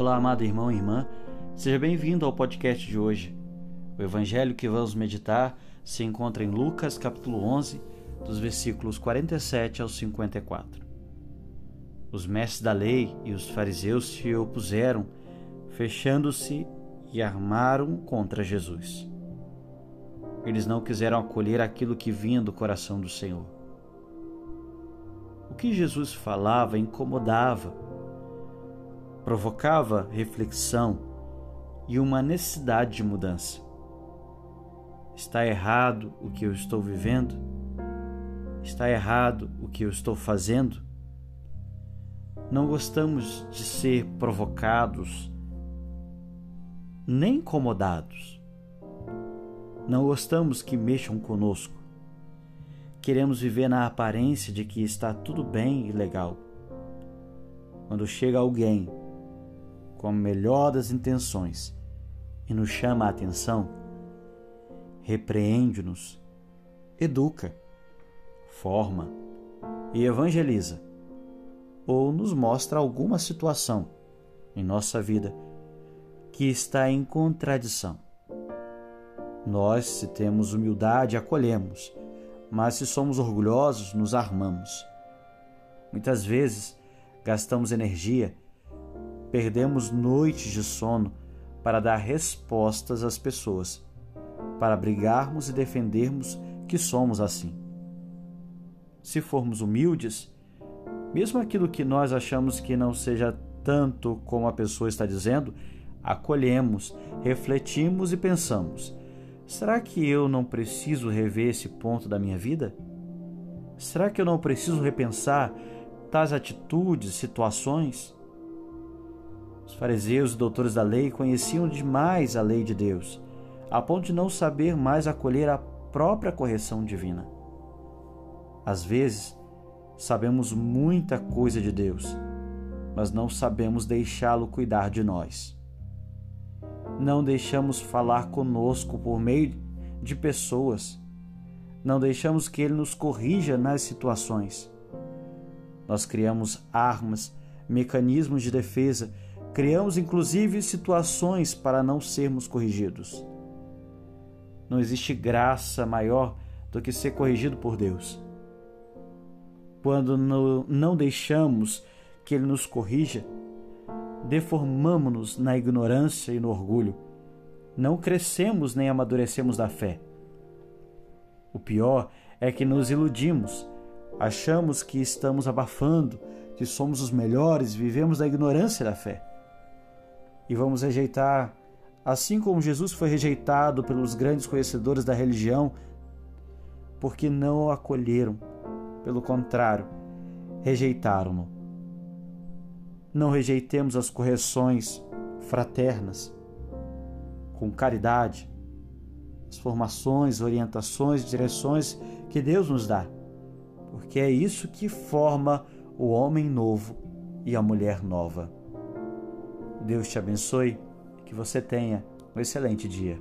Olá, amado irmão e irmã, seja bem-vindo ao podcast de hoje. O evangelho que vamos meditar se encontra em Lucas, capítulo 11, dos versículos 47 ao 54. Os mestres da lei e os fariseus se opuseram, fechando-se e armaram contra Jesus. Eles não quiseram acolher aquilo que vinha do coração do Senhor. O que Jesus falava incomodava provocava reflexão e uma necessidade de mudança. Está errado o que eu estou vivendo? Está errado o que eu estou fazendo? Não gostamos de ser provocados, nem incomodados. Não gostamos que mexam conosco. Queremos viver na aparência de que está tudo bem e legal. Quando chega alguém com a melhor das intenções e nos chama a atenção, repreende-nos, educa, forma e evangeliza, ou nos mostra alguma situação em nossa vida que está em contradição. Nós, se temos humildade, acolhemos, mas se somos orgulhosos, nos armamos. Muitas vezes gastamos energia Perdemos noites de sono para dar respostas às pessoas, para brigarmos e defendermos que somos assim. Se formos humildes, mesmo aquilo que nós achamos que não seja tanto como a pessoa está dizendo, acolhemos, refletimos e pensamos: será que eu não preciso rever esse ponto da minha vida? Será que eu não preciso repensar tais atitudes, situações? Os fariseus e doutores da lei conheciam demais a lei de Deus, a ponto de não saber mais acolher a própria correção divina. Às vezes, sabemos muita coisa de Deus, mas não sabemos deixá-lo cuidar de nós. Não deixamos falar conosco por meio de pessoas. Não deixamos que ele nos corrija nas situações. Nós criamos armas, mecanismos de defesa Criamos inclusive situações para não sermos corrigidos. Não existe graça maior do que ser corrigido por Deus. Quando não deixamos que Ele nos corrija, deformamos-nos na ignorância e no orgulho. Não crescemos nem amadurecemos da fé. O pior é que nos iludimos, achamos que estamos abafando, que somos os melhores, vivemos da ignorância da fé e vamos rejeitar, assim como Jesus foi rejeitado pelos grandes conhecedores da religião, porque não o acolheram, pelo contrário, rejeitaram-no. Não rejeitemos as correções fraternas, com caridade, as formações, orientações, direções que Deus nos dá, porque é isso que forma o homem novo e a mulher nova. Deus te abençoe que você tenha um excelente dia.